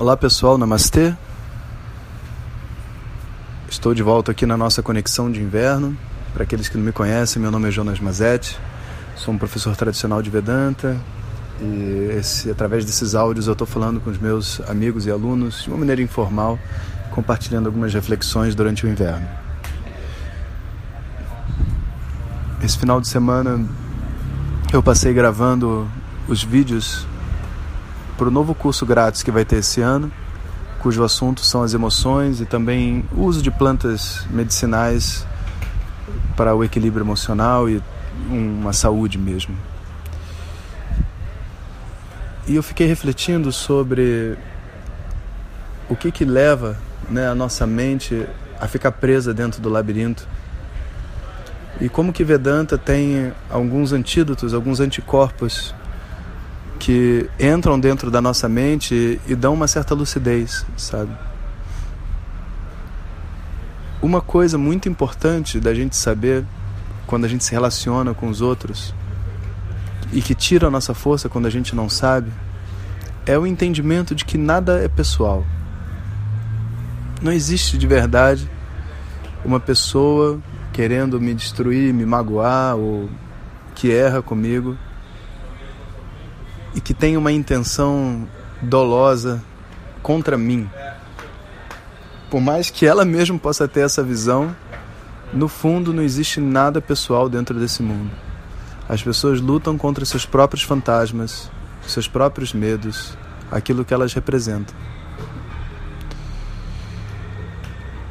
Olá pessoal, namastê. Estou de volta aqui na nossa conexão de inverno. Para aqueles que não me conhecem, meu nome é Jonas Mazetti, sou um professor tradicional de Vedanta e esse, através desses áudios eu estou falando com os meus amigos e alunos de uma maneira informal, compartilhando algumas reflexões durante o inverno. Esse final de semana eu passei gravando os vídeos para o novo curso grátis que vai ter esse ano, cujo assunto são as emoções e também o uso de plantas medicinais para o equilíbrio emocional e uma saúde mesmo. E eu fiquei refletindo sobre o que que leva né, a nossa mente a ficar presa dentro do labirinto e como que Vedanta tem alguns antídotos, alguns anticorpos que entram dentro da nossa mente e dão uma certa lucidez, sabe? Uma coisa muito importante da gente saber quando a gente se relaciona com os outros e que tira a nossa força quando a gente não sabe é o entendimento de que nada é pessoal. Não existe de verdade uma pessoa querendo me destruir, me magoar ou que erra comigo e que tem uma intenção dolosa contra mim. Por mais que ela mesma possa ter essa visão, no fundo não existe nada pessoal dentro desse mundo. As pessoas lutam contra seus próprios fantasmas, seus próprios medos, aquilo que elas representam.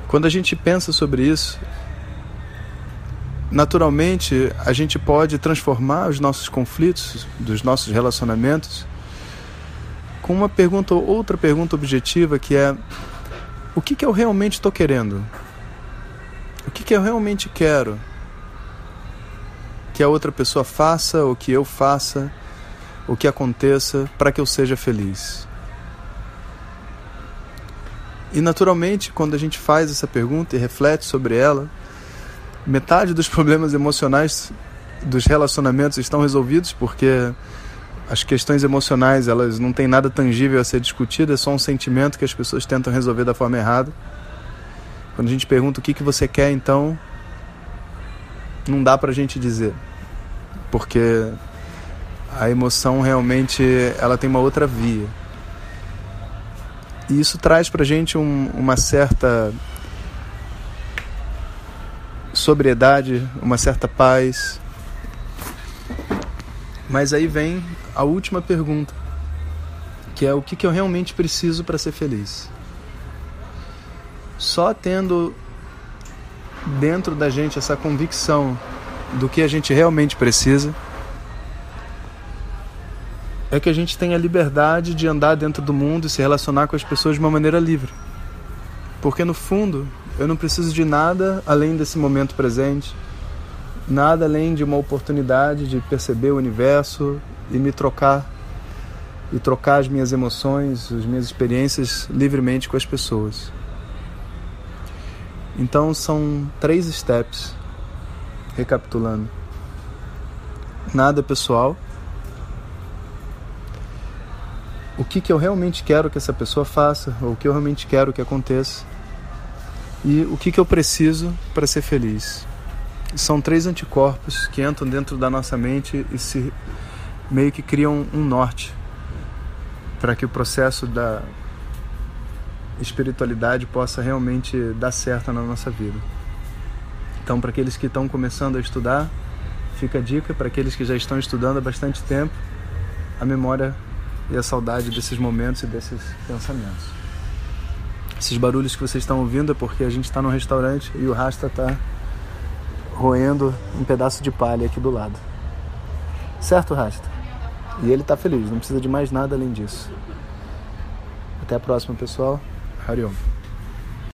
Quando a gente pensa sobre isso, naturalmente a gente pode transformar os nossos conflitos, dos nossos relacionamentos, com uma pergunta, outra pergunta objetiva que é: o que, que eu realmente estou querendo? O que, que eu realmente quero? Que a outra pessoa faça, ou que eu faça, o que aconteça para que eu seja feliz. E naturalmente, quando a gente faz essa pergunta e reflete sobre ela, metade dos problemas emocionais dos relacionamentos estão resolvidos porque as questões emocionais elas não têm nada tangível a ser discutido, é só um sentimento que as pessoas tentam resolver da forma errada. Quando a gente pergunta o que, que você quer, então não dá pra gente dizer, porque a emoção realmente ela tem uma outra via. E isso traz pra gente um, uma certa sobriedade, uma certa paz. Mas aí vem a última pergunta, que é o que, que eu realmente preciso para ser feliz. Só tendo dentro da gente essa convicção do que a gente realmente precisa, é que a gente tem a liberdade de andar dentro do mundo e se relacionar com as pessoas de uma maneira livre. Porque no fundo, eu não preciso de nada além desse momento presente, nada além de uma oportunidade de perceber o universo e me trocar e trocar as minhas emoções, as minhas experiências livremente com as pessoas. Então são três steps, recapitulando. Nada pessoal. O que, que eu realmente quero que essa pessoa faça, ou o que eu realmente quero que aconteça e o que, que eu preciso para ser feliz. São três anticorpos que entram dentro da nossa mente e se meio que criam um norte para que o processo da espiritualidade possa realmente dar certo na nossa vida. Então, para aqueles que estão começando a estudar, fica a dica para aqueles que já estão estudando há bastante tempo, a memória e a saudade desses momentos e desses pensamentos. Esses barulhos que vocês estão ouvindo é porque a gente está num restaurante e o Rasta está roendo um pedaço de palha aqui do lado. Certo, Rasta? E ele está feliz, não precisa de mais nada além disso. Até a próxima, pessoal. Hariom.